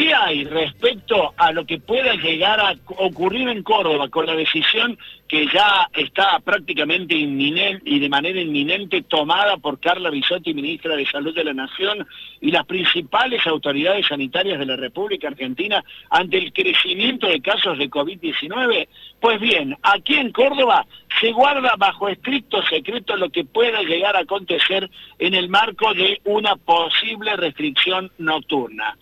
¿Qué hay respecto a lo que pueda llegar a ocurrir en Córdoba con la decisión que ya está prácticamente inminente y de manera inminente tomada por Carla Bisotti, ministra de Salud de la Nación, y las principales autoridades sanitarias de la República Argentina ante el crecimiento de casos de COVID-19? Pues bien, aquí en Córdoba se guarda bajo estricto secreto lo que pueda llegar a acontecer en el marco de una posible restricción nocturna.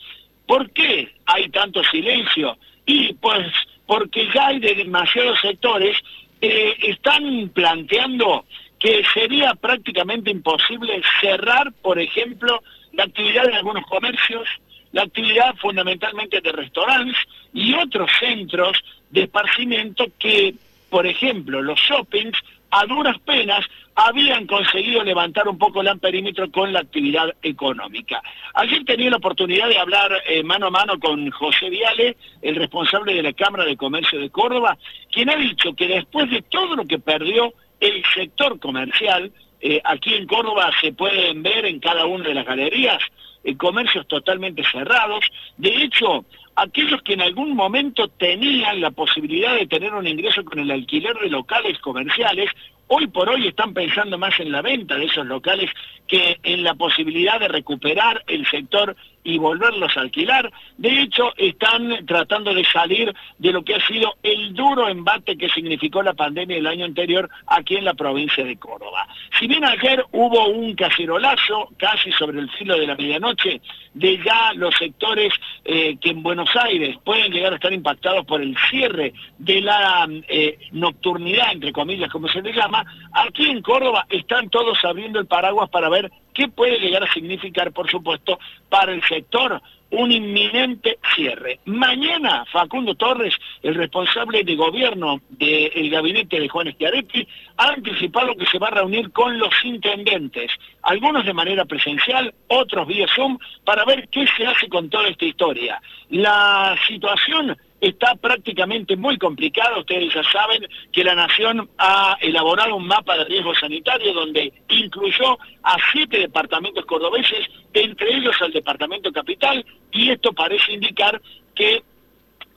¿Por qué hay tanto silencio? Y pues porque ya hay de demasiados sectores que están planteando que sería prácticamente imposible cerrar, por ejemplo, la actividad de algunos comercios, la actividad fundamentalmente de restaurantes y otros centros de esparcimiento que, por ejemplo, los shoppings a duras penas habían conseguido levantar un poco el amperímetro con la actividad económica. Ayer tenía la oportunidad de hablar eh, mano a mano con José Viale, el responsable de la Cámara de Comercio de Córdoba, quien ha dicho que después de todo lo que perdió el sector comercial, eh, aquí en Córdoba se pueden ver en cada una de las galerías eh, comercios totalmente cerrados. De hecho, aquellos que en algún momento tenían la posibilidad de tener un ingreso con el alquiler de locales comerciales, hoy por hoy están pensando más en la venta de esos locales que en la posibilidad de recuperar el sector y volverlos a alquilar. De hecho, están tratando de salir de lo que ha sido el duro embate que significó la pandemia el año anterior aquí en la provincia de Córdoba. Si bien ayer hubo un cacerolazo casi sobre el filo de la medianoche de ya los sectores eh, que en Buenos Aires pueden llegar a estar impactados por el cierre de la eh, nocturnidad, entre comillas, como se le llama, aquí en Córdoba están todos abriendo el paraguas para ver ¿Qué puede llegar a significar, por supuesto, para el sector un inminente cierre? Mañana, Facundo Torres, el responsable de gobierno del gabinete de Juan Schiaretti, ha anticipado que se va a reunir con los intendentes, algunos de manera presencial, otros vía Zoom, para ver qué se hace con toda esta historia. La situación está prácticamente muy complicado. Ustedes ya saben que la Nación ha elaborado un mapa de riesgo sanitario donde incluyó a siete departamentos cordobeses, entre ellos al departamento capital, y esto parece indicar que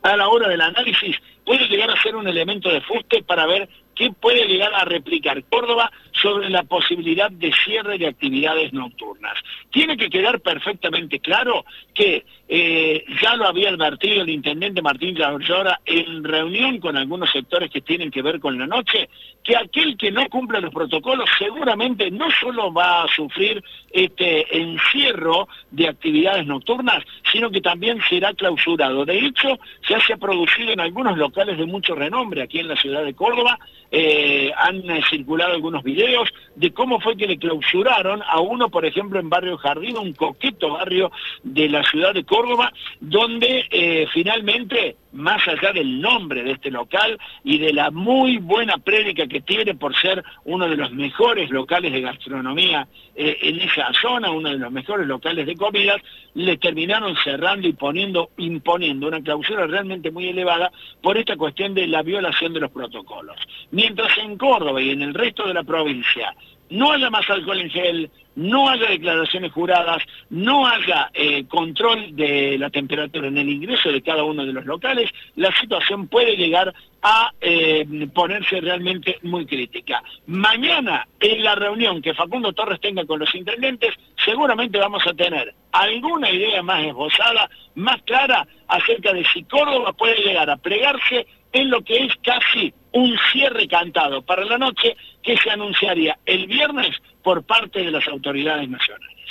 a la hora del análisis puede llegar a ser un elemento de fuste para ver qué puede llegar a replicar Córdoba sobre la posibilidad de cierre de actividades nocturnas. Tiene que quedar perfectamente claro que eh, ya lo había advertido el intendente Martín Llora en reunión con algunos sectores que tienen que ver con la noche, que aquel que no cumpla los protocolos seguramente no solo va a sufrir este encierro de actividades nocturnas, sino que también será clausurado. De hecho, ya se ha producido en algunos locales de mucho renombre aquí en la ciudad de Córdoba, eh, han eh, circulado algunos videos de cómo fue que le clausuraron a uno, por ejemplo, en Barrio Jardín, un coqueto barrio de la ciudad de Córdoba, donde eh, finalmente, más allá del nombre de este local y de la muy buena prédica que tiene por ser uno de los mejores locales de gastronomía en esa zona, uno de los mejores locales de comidas, le terminaron cerrando y poniendo, imponiendo una clausura realmente muy elevada por esta cuestión de la violación de los protocolos. Mientras en Córdoba y en el resto de la provincia no haya más alcohol en gel, no haya declaraciones juradas, no haya eh, control de la temperatura en el ingreso de cada uno de los locales, la situación puede llegar a eh, ponerse realmente muy crítica. Mañana, en la reunión que Facundo Torres tenga con los intendentes, seguramente vamos a tener alguna idea más esbozada, más clara, acerca de si Córdoba puede llegar a plegarse en lo que es casi un cierre cantado para la noche que se anunciaría el viernes por parte de las autoridades nacionales.